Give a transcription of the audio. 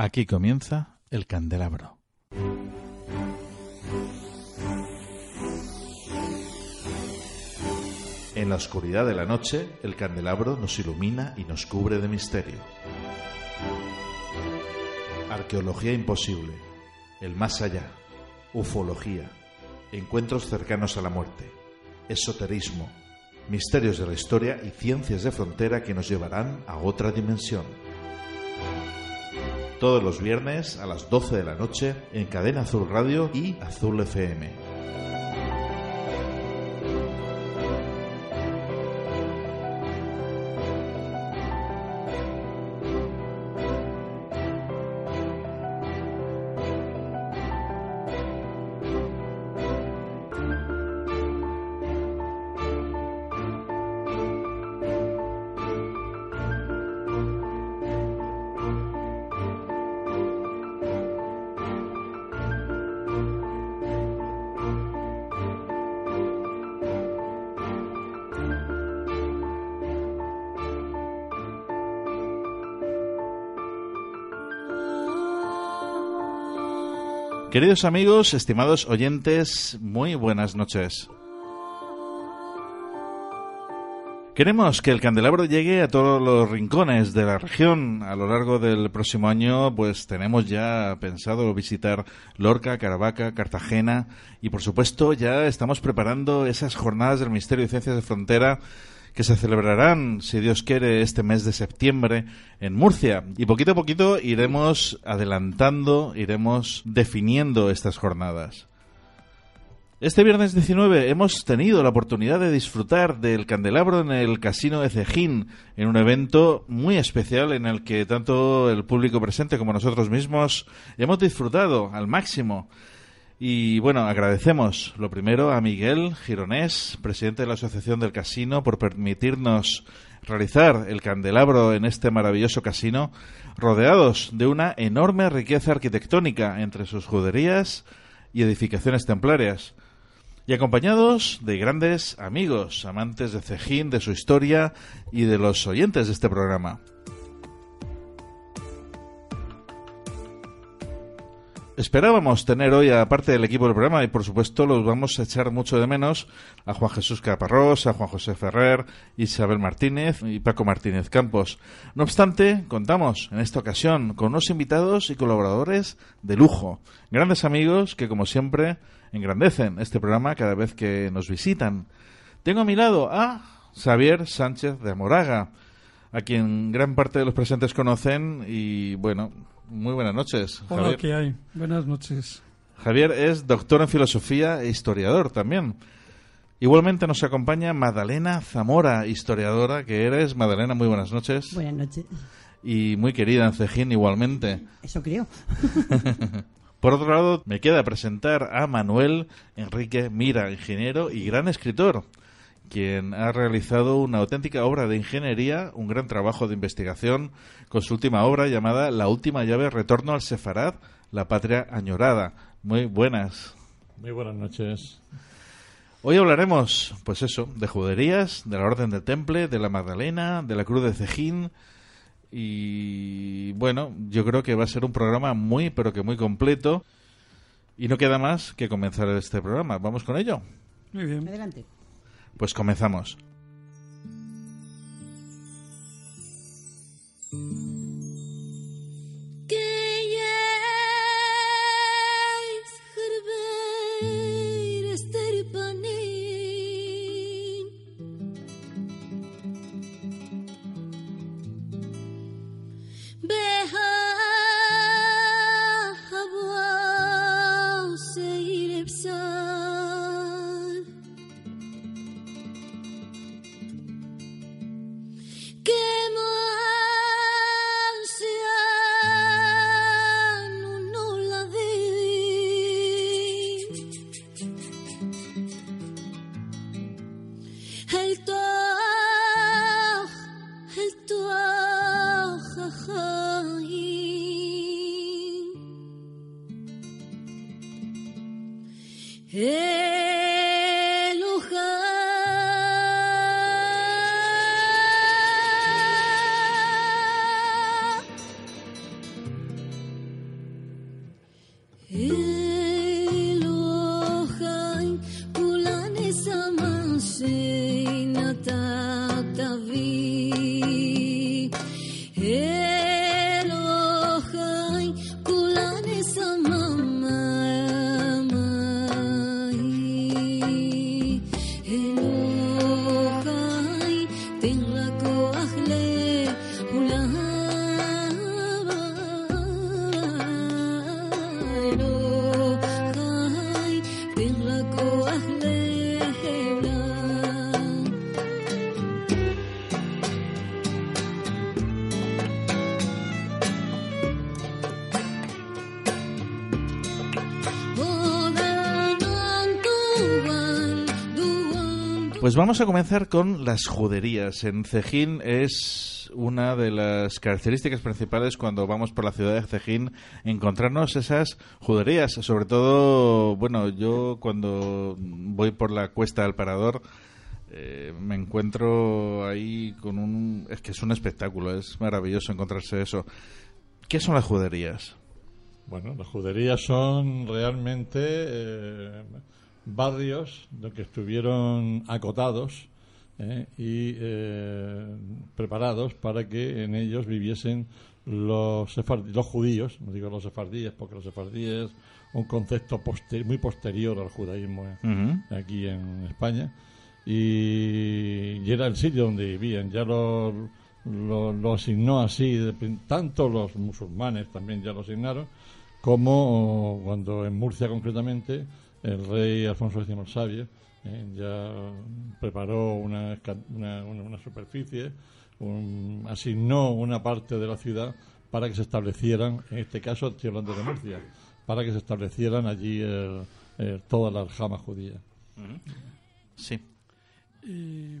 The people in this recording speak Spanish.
Aquí comienza el candelabro. En la oscuridad de la noche, el candelabro nos ilumina y nos cubre de misterio. Arqueología imposible, el más allá, ufología, encuentros cercanos a la muerte, esoterismo, misterios de la historia y ciencias de frontera que nos llevarán a otra dimensión todos los viernes a las 12 de la noche en Cadena Azul Radio y Azul FM. Queridos amigos, estimados oyentes, muy buenas noches. Queremos que el candelabro llegue a todos los rincones de la región. A lo largo del próximo año, pues tenemos ya pensado visitar Lorca, Caravaca, Cartagena y, por supuesto, ya estamos preparando esas jornadas del Ministerio de Ciencias de Frontera que se celebrarán, si Dios quiere, este mes de septiembre en Murcia. Y poquito a poquito iremos adelantando, iremos definiendo estas jornadas. Este viernes 19 hemos tenido la oportunidad de disfrutar del candelabro en el Casino de Cejín, en un evento muy especial en el que tanto el público presente como nosotros mismos hemos disfrutado al máximo. Y bueno, agradecemos lo primero a Miguel Gironés, presidente de la Asociación del Casino, por permitirnos realizar el candelabro en este maravilloso casino, rodeados de una enorme riqueza arquitectónica entre sus juderías y edificaciones templarias, y acompañados de grandes amigos, amantes de Cejín, de su historia y de los oyentes de este programa. Esperábamos tener hoy, aparte del equipo del programa, y por supuesto los vamos a echar mucho de menos, a Juan Jesús Caparrós, a Juan José Ferrer, Isabel Martínez y Paco Martínez Campos. No obstante, contamos en esta ocasión con unos invitados y colaboradores de lujo, grandes amigos que, como siempre, engrandecen este programa cada vez que nos visitan. Tengo a mi lado a Xavier Sánchez de Moraga, a quien gran parte de los presentes conocen y, bueno, muy buenas noches. Hola, Javier. ¿qué hay? Buenas noches. Javier es doctor en filosofía e historiador también. Igualmente nos acompaña Madalena Zamora, historiadora que eres. Madalena, muy buenas noches. Buenas noches. Y muy querida en Cejín igualmente. Eso creo. Por otro lado, me queda presentar a Manuel Enrique Mira, ingeniero y gran escritor, quien ha realizado una auténtica obra de ingeniería, un gran trabajo de investigación, con su última obra llamada La última llave, Retorno al Sefarad, la patria añorada. Muy buenas. Muy buenas noches. Hoy hablaremos, pues eso, de juderías, de la Orden del Temple, de la Magdalena, de la Cruz de Cejín. Y bueno, yo creo que va a ser un programa muy, pero que muy completo. Y no queda más que comenzar este programa. ¿Vamos con ello? Muy bien. Adelante. Pues comenzamos. Elohai Pues vamos a comenzar con las juderías. En Cejín es una de las características principales cuando vamos por la ciudad de Cejín encontrarnos esas juderías. Sobre todo, bueno, yo cuando voy por la cuesta del Parador eh, me encuentro ahí con un... Es que es un espectáculo, es maravilloso encontrarse eso. ¿Qué son las juderías? Bueno, las juderías son realmente eh, barrios que estuvieron acotados eh, y eh, preparados para que en ellos viviesen los, sefardí- los judíos, no digo los sefardíes, porque los sefardíes un concepto poster- muy posterior al judaísmo eh, aquí en España y, y era el sitio donde vivían. Ya lo, lo, lo asignó así, de tanto los musulmanes también ya lo asignaron, como cuando en Murcia concretamente el rey Alfonso X el Sabio eh, ya preparó una, una, una- una superficie, un- asignó una parte de la ciudad para que se establecieran, en este caso estoy hablando de Murcia, para que se establecieran allí el- el- toda la aljama judía. Sí. Eh,